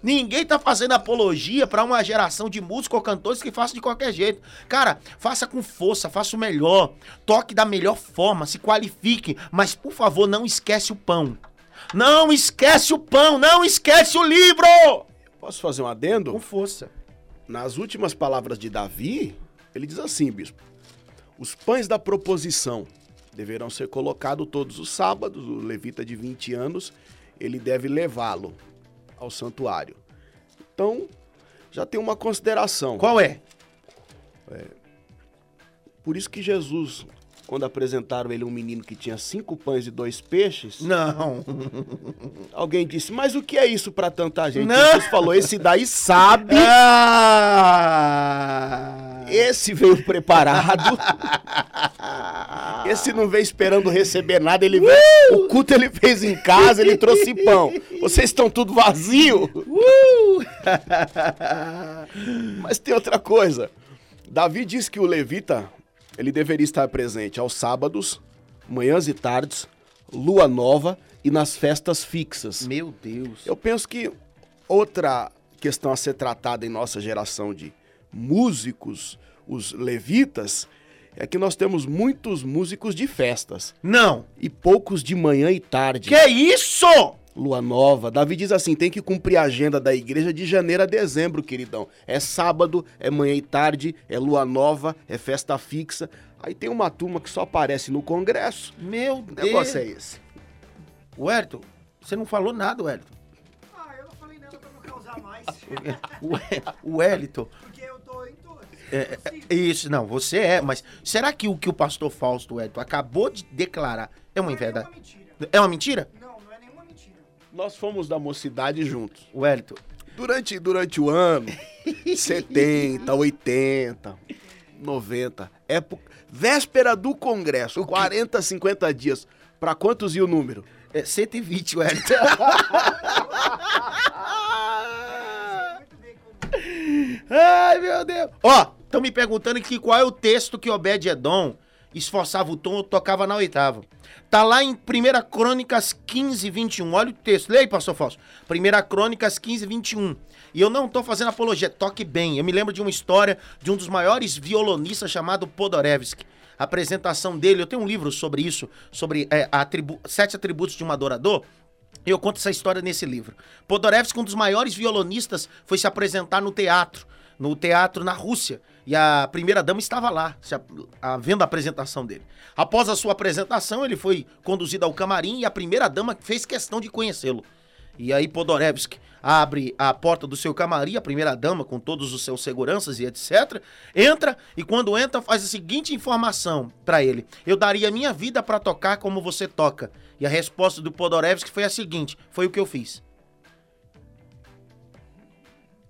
Ninguém tá fazendo apologia pra uma geração de músicos ou cantores que façam de qualquer jeito. Cara, faça com força, faça o melhor. Toque da melhor forma, se qualifique, mas por favor, não esquece o pão. Não esquece o pão, não esquece o livro! Posso fazer um adendo? Com força. Nas últimas palavras de Davi, ele diz assim, bispo: Os pães da proposição deverão ser colocados todos os sábados. O levita de 20 anos, ele deve levá-lo ao santuário. Então, já tem uma consideração. Qual é? Por isso que Jesus, quando apresentaram ele um menino que tinha cinco pães e dois peixes, Não. alguém disse: Mas o que é isso para tanta gente? Não. Jesus falou: Esse daí sabe, Ah! esse veio preparado. Porque se não veio esperando receber nada, ele veio. O culto ele fez em casa, ele trouxe pão. Vocês estão tudo vazio. Mas tem outra coisa. Davi diz que o levita, ele deveria estar presente aos sábados, manhãs e tardes, lua nova e nas festas fixas. Meu Deus. Eu penso que outra questão a ser tratada em nossa geração de músicos, os levitas, é que nós temos muitos músicos de festas Não. e poucos de manhã e tarde. Que isso? Lua nova. Davi diz assim: tem que cumprir a agenda da igreja de janeiro a dezembro, queridão. É sábado, é manhã e tarde, é lua nova, é festa fixa. Aí tem uma turma que só aparece no congresso. Meu O Deus. negócio é esse. Wellington, você não falou nada, Wellington. Ah, eu não falei nada pra não causar mais. O We- O Wellington. Porque eu. É, é, isso, não, você é, mas será que o que o pastor Fausto Wellington acabou de declarar é uma é verdade? É uma mentira? Não, não é nenhuma mentira. Nós fomos da mocidade juntos. Wellington, Durante, durante o ano, 70, 80, 90, época, véspera do congresso, 40, 50 dias. Pra quantos ia o número? é 120, Wellington. Muito bem como. Ai, meu Deus. Ó, estão me perguntando aqui qual é o texto que Obed-Edom esforçava o tom ou tocava na oitava. Tá lá em 1 Crônicas 15, 21. Olha o texto. Leia aí, pastor Fausto. 1 Crônicas 15, 21. E eu não tô fazendo apologia, toque bem. Eu me lembro de uma história de um dos maiores violonistas chamado Podorevsky. A apresentação dele, eu tenho um livro sobre isso, sobre é, atribu- sete atributos de um adorador. Eu conto essa história nesse livro. Podorevsky, um dos maiores violonistas, foi se apresentar no teatro, no teatro na Rússia. E a primeira dama estava lá, a, a- vendo a apresentação dele. Após a sua apresentação, ele foi conduzido ao camarim e a primeira dama fez questão de conhecê-lo. E aí Podorevsky abre a porta do seu camarim, a primeira dama com todos os seus seguranças e etc. Entra e quando entra faz a seguinte informação pra ele: Eu daria minha vida pra tocar como você toca. E a resposta do Podorevsky foi a seguinte: Foi o que eu fiz.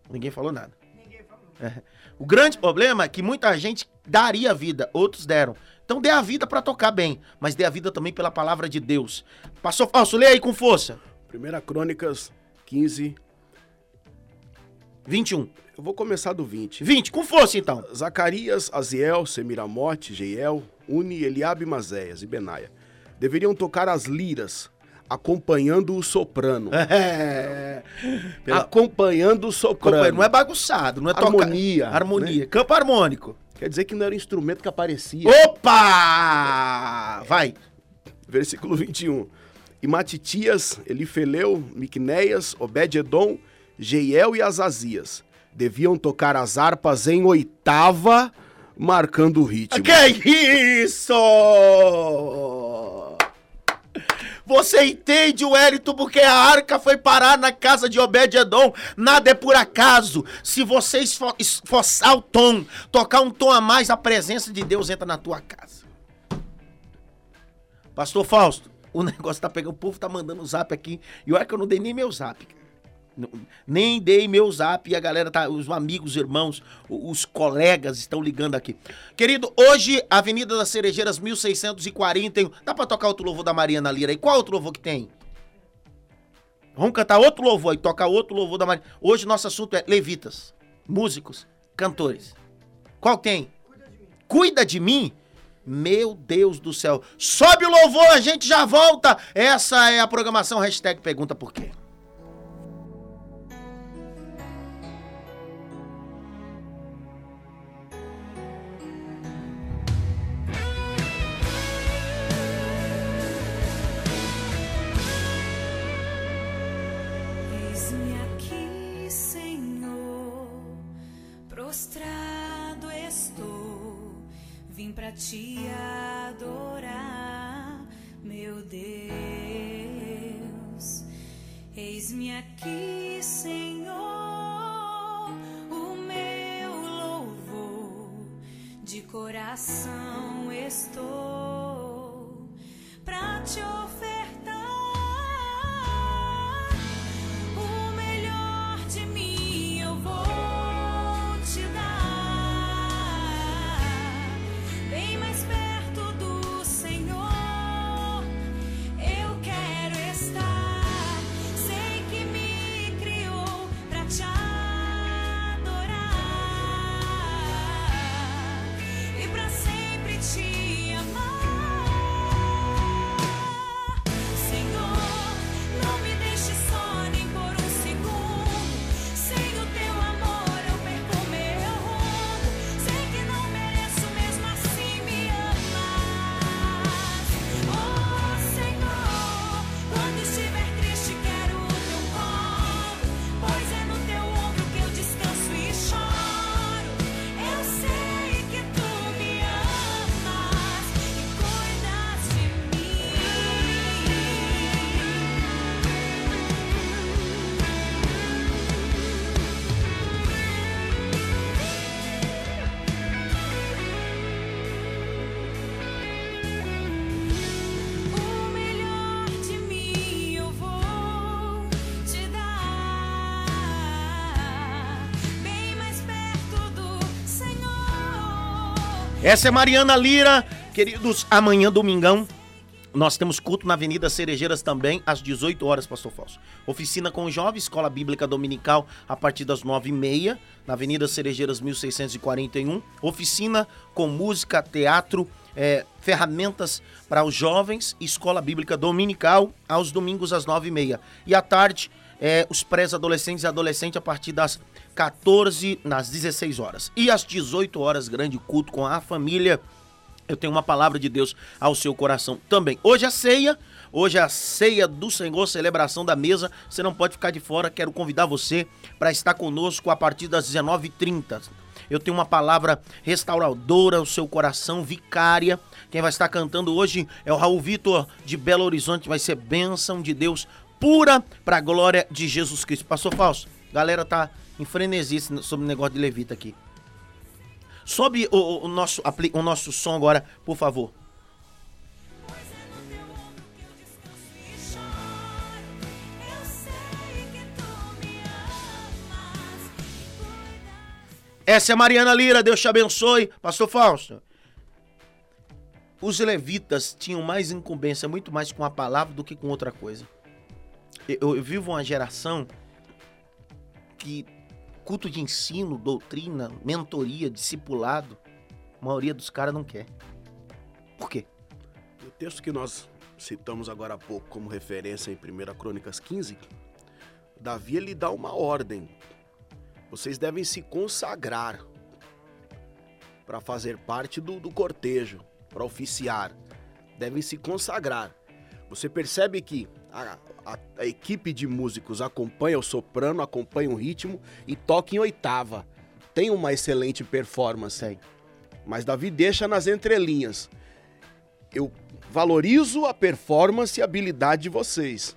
Ninguém falou nada. O grande problema é que muita gente daria vida, outros deram. Então dê a vida pra tocar bem, mas dê a vida também pela palavra de Deus. Passou falso, leia aí com força. Primeira Crônicas 15. 21. Eu vou começar do 20. 20, com força então. Zacarias, Aziel, Semiramote, Jeiel, Uni, Eliabe, Mazéias e Benaia deveriam tocar as liras, acompanhando o soprano. É. Pela- Acompanhando o soprano. Não é bagunçado, não é toca- Harmonia, Harmonia. né? Campo harmônico. Quer dizer que não era instrumento que aparecia. Opa! Vai. Versículo 21. E Matitias, Elifeleu, Miqunéias, Obed-Edom, Jeiel e Azazias deviam tocar as harpas em oitava, marcando o ritmo. Que isso? Você entende, Wellington, porque a arca foi parar na casa de Obed-Edom. Nada é por acaso. Se você esfo- esforçar o tom, tocar um tom a mais, a presença de Deus entra na tua casa. Pastor Fausto, o negócio tá pegando, o povo tá mandando zap aqui. E olha que eu não dei nem meu zap. cara. Nem dei meu zap e a galera tá, os amigos, irmãos, os colegas estão ligando aqui. Querido, hoje, Avenida das Cerejeiras, 1641. Dá pra tocar outro louvor da Mariana Lira aí? Qual outro louvor que tem? Vamos cantar outro louvor aí, tocar outro louvor da Mariana. Hoje nosso assunto é levitas, músicos, cantores. Qual tem? Cuida de mim? Meu Deus do céu. Sobe o louvor, a gente já volta. Essa é a programação hashtag Pergunta Por quê. Prostrado estou, vim pra te adorar, meu Deus. Eis-me aqui, Senhor, o meu louvor, de coração estou pra te ofertar. Essa é Mariana Lira. Queridos, amanhã, domingão, nós temos culto na Avenida Cerejeiras também, às 18 horas, Pastor Falso. Oficina com jovens, Escola Bíblica Dominical, a partir das 9h30, na Avenida Cerejeiras 1641. Oficina com música, teatro, eh, ferramentas para os jovens, Escola Bíblica Dominical, aos domingos às 9h30. E à tarde, eh, os pré-adolescentes e adolescentes a partir das 14 nas 16 horas. E às 18 horas, grande culto com a família. Eu tenho uma palavra de Deus ao seu coração também. Hoje é ceia, hoje é a ceia do Senhor, celebração da mesa. Você não pode ficar de fora. Quero convidar você para estar conosco a partir das 19h30. Eu tenho uma palavra restauradora ao seu coração, vicária. Quem vai estar cantando hoje é o Raul Vitor de Belo Horizonte. Vai ser bênção de Deus pura para a glória de Jesus Cristo. Pastor Fausto, galera tá em frenesi sobre o negócio de levita aqui. Sobe o, o- nosso, o nosso som agora, por favor. Essa é Mariana Lira, Deus te abençoe. Pastor Fausto. Os levitas tinham mais incumbência, muito mais com a palavra do que com outra coisa. Eu, eu vivo uma geração que culto de ensino, doutrina, mentoria, discipulado, a maioria dos caras não quer. Por quê? O texto que nós citamos agora há pouco como referência em 1 Crônicas 15, Davi ele dá uma ordem. Vocês devem se consagrar para fazer parte do, do cortejo, para oficiar. Devem se consagrar. Você percebe que a, a- a equipe de músicos acompanha o soprano, acompanha o ritmo e toca em oitava. Tem uma excelente performance. Tem. Mas Davi deixa nas entrelinhas. Eu valorizo a performance e a habilidade de vocês.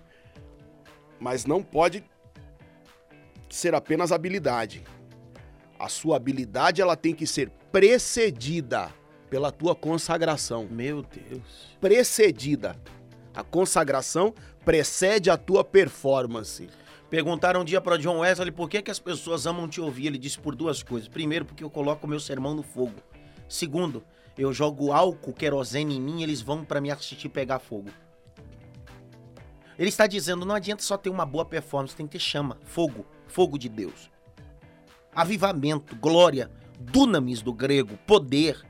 Mas não pode ser apenas habilidade. A sua habilidade ela tem que ser precedida pela tua consagração. Meu Deus. Precedida. A consagração precede a tua performance. Perguntaram um dia para John Wesley por que, que as pessoas amam te ouvir. Ele disse por duas coisas. Primeiro, porque eu coloco meu sermão no fogo. Segundo, eu jogo álcool, querosene em mim eles vão para me assistir pegar fogo. Ele está dizendo, não adianta só ter uma boa performance, tem que ter chama, fogo, fogo de Deus. Avivamento, glória, dunamis do grego, poder.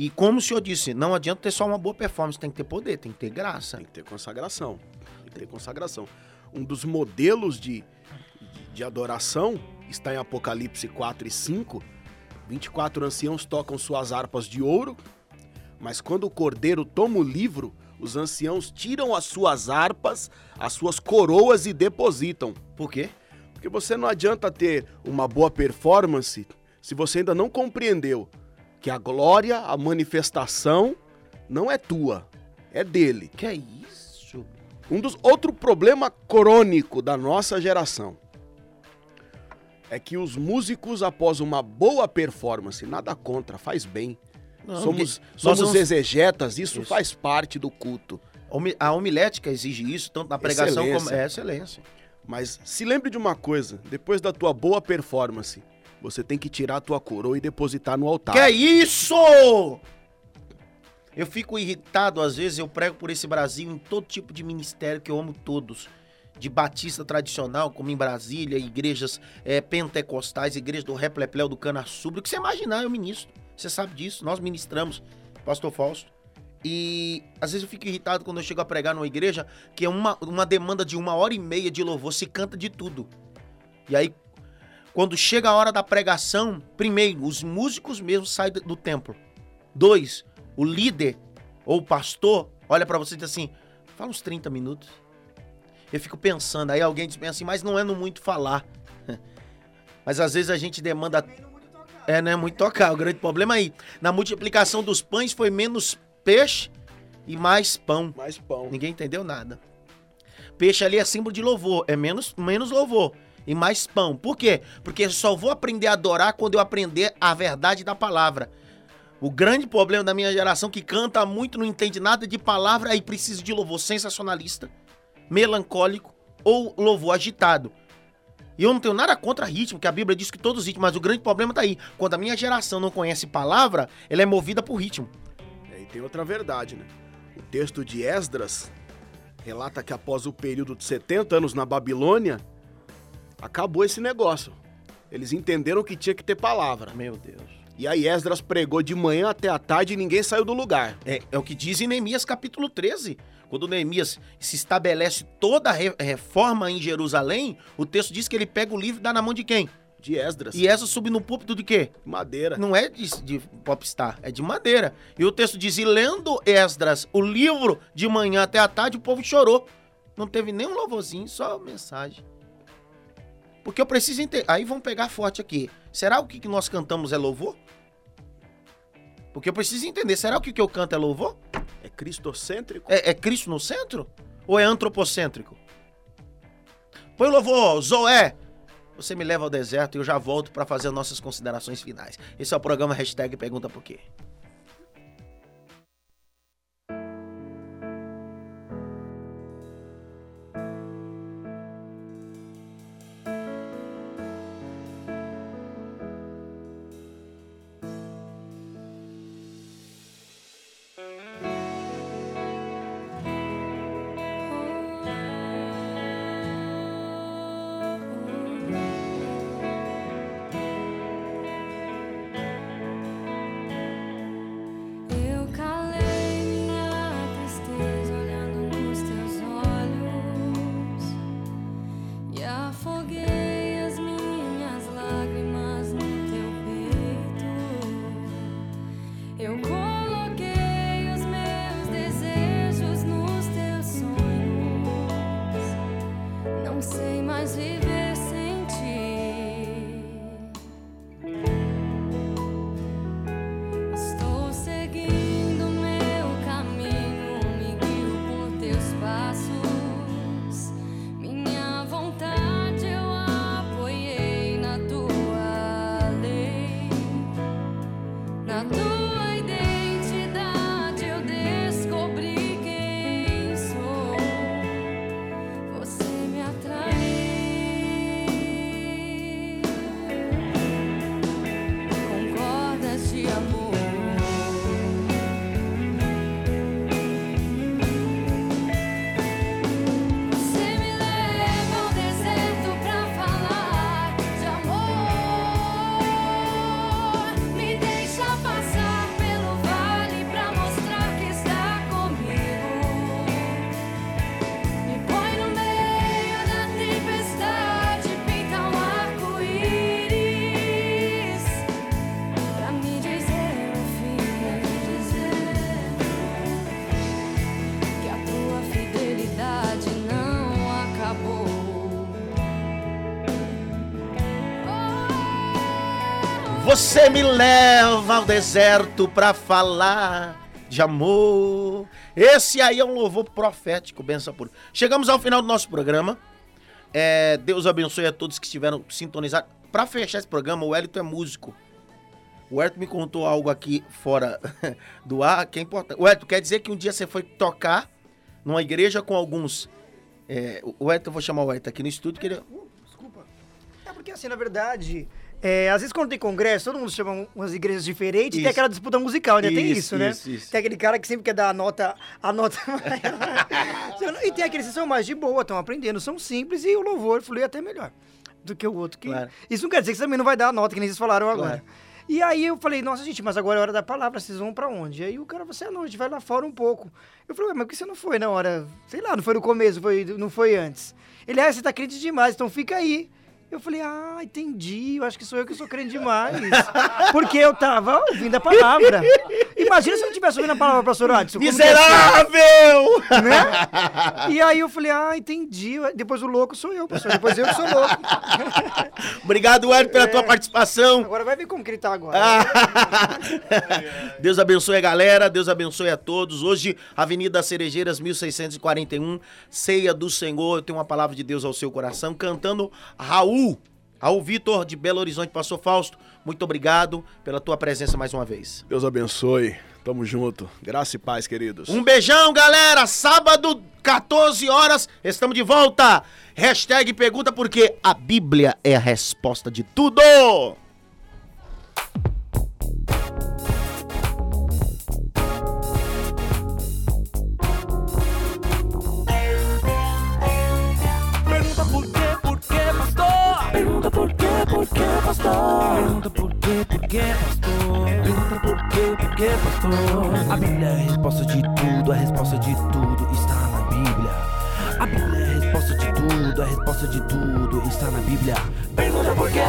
E como o senhor disse, não adianta ter só uma boa performance, tem que ter poder, tem que ter graça. Tem que ter consagração. Tem que ter consagração. Um dos modelos de, de, de adoração está em Apocalipse 4 e 5. 24 anciãos tocam suas harpas de ouro, mas quando o cordeiro toma o livro, os anciãos tiram as suas harpas, as suas coroas e depositam. Por quê? Porque você não adianta ter uma boa performance se você ainda não compreendeu que a glória, a manifestação, não é tua, é dele. Que é isso? Um dos outro problema crônico da nossa geração é que os músicos após uma boa performance, nada contra, faz bem. Não, somos somos vamos- exegetas, isso, Isso. faz parte do culto. A homilética exige isso, tanto na pregação como. Excelência. É excelência. Mas se lembre de uma coisa, depois da tua boa performance, você tem que tirar a tua coroa e depositar no altar. Que é isso? Eu fico irritado, às vezes, eu prego por esse Brasil em todo tipo de ministério que eu amo todos. De batista tradicional, como em Brasília, igrejas eh, pentecostais, igreja do Replepleu do Cana. O que você imaginar, eu ministro. Você sabe disso, nós ministramos, pastor Fausto. E às vezes eu fico irritado quando eu chego a pregar numa igreja que é uma, uma demanda de uma hora e meia de louvor, se canta de tudo. E aí, quando chega a hora da pregação, primeiro, os músicos mesmos saem do- templo. Dois, o líder ou o pastor olha pra você e diz assim: fala uns 30 minutos. Eu fico pensando, aí alguém diz assim, mas não é no muito falar. Mas às vezes a gente demanda. É, não é muito tocar. O grande problema aí, na multiplicação dos pães foi menos peixe e mais pão. Mais pão. Ninguém entendeu nada. Peixe ali é símbolo de louvor, é menos, menos louvor e mais pão. Por quê? Porque só vou aprender a adorar quando eu aprender a verdade da palavra. O grande problema da minha geração que canta muito, não entende nada de palavra e precisa de louvor sensacionalista, melancólico ou louvor agitado. E eu não tenho nada contra ritmo, que a Bíblia diz que todos os ritmos, mas o grande problema tá aí. Quando a minha geração não conhece palavra, ela é movida por ritmo. É, e tem outra verdade, né? O texto de Esdras relata que após o período de 70 anos na Babilônia, acabou esse negócio. Eles entenderam que tinha que ter palavra. Meu Deus. E aí Esdras pregou de manhã até a tarde e ninguém saiu do lugar. É, é o que diz em Neemias capítulo 13. Quando Neemias se estabelece toda a re- reforma em Jerusalém, o texto diz que ele pega o livro e dá na mão de quem? De Esdras. E essa sobe no púlpito de quê? Madeira. Não é de, de popstar, é de madeira. E o texto diz: e lendo Esdras o livro de manhã até a tarde, o povo chorou. Não teve nem um louvorzinho, só mensagem. Porque eu preciso entender. Aí vamos pegar forte aqui. Será o que que nós cantamos é louvor? Porque eu preciso entender. Será o que que eu canto é louvor? É cristocêntrico. É, é Cristo no centro? Ou é antropocêntrico? Põe o louvor, Zoé. Você me leva ao deserto e eu já volto para fazer nossas considerações finais. Esse é o programa Hashtag Pergunta Por quê. Você me leva ao deserto pra falar de amor. Esse aí é um louvor profético, benção por. Chegamos ao final do nosso programa. É, Deus abençoe a todos que estiveram sintonizados. Pra fechar esse programa, o Wellington é músico. O Wellington me contou algo aqui fora do ar que é importante. Wellington, quer dizer que um dia você foi tocar numa igreja com alguns. É, o Wellington, eu vou chamar o Wellington aqui no estúdio, que ele. Desculpa. É porque assim, na verdade, é, às vezes quando tem congresso, todo mundo chama umas igrejas diferentes e Isso. tem aquela disputa musical, ainda tem Isso, isso, né? isso. Tem aquele cara que sempre quer dar a nota, a nota e tem aqueles que são mais de boa, estão aprendendo, são simples e o louvor flui até melhor do que o outro. Que... Claro. Isso não quer dizer que você também não vai dar a nota, que nem vocês falaram agora. Claro. E aí eu falei, nossa gente, mas agora é hora da palavra, vocês vão pra onde? Aí o cara falou assim, ah não, a gente vai lá fora um pouco. Eu falei, mas por que você não foi na hora, sei lá, não foi no começo, foi, não foi antes? Ele, ah, você tá crente demais, então fica aí. Eu falei, ah, entendi, eu acho que sou eu que sou crente demais. Porque eu tava ouvindo a palavra. Imagina se eu não tivesse ouvindo a palavra, pastor Adson. como que ia ser? Miserável! Né? E aí eu falei, ah, entendi. Depois o louco sou eu, pastor. Depois eu que sou louco. Obrigado, Wellington, pela tua participação. Agora vai ver como que ele tá agora. Ah. Deus abençoe a galera, Deus abençoe a todos. Hoje, Avenida Cerejeiras, 1641, Ceia do Senhor. Eu tenho uma palavra de Deus ao seu coração, cantando Raul. Ao Vitor de Belo Horizonte, Pastor Fausto, muito obrigado pela tua presença mais uma vez. Deus abençoe. Tamo junto. Graça e paz, queridos. Um beijão, galera. Sábado, 14 horas, estamos de volta. Hashtag pergunta porque a Bíblia é a resposta de tudo. Pergunta por quê, por quê, pastor? Pergunta por quê, por quê, pastor? A Bíblia é a resposta de tudo, a resposta de tudo está na Bíblia. A Bíblia é a resposta de tudo, a resposta de tudo está na Bíblia. Pergunta por quê?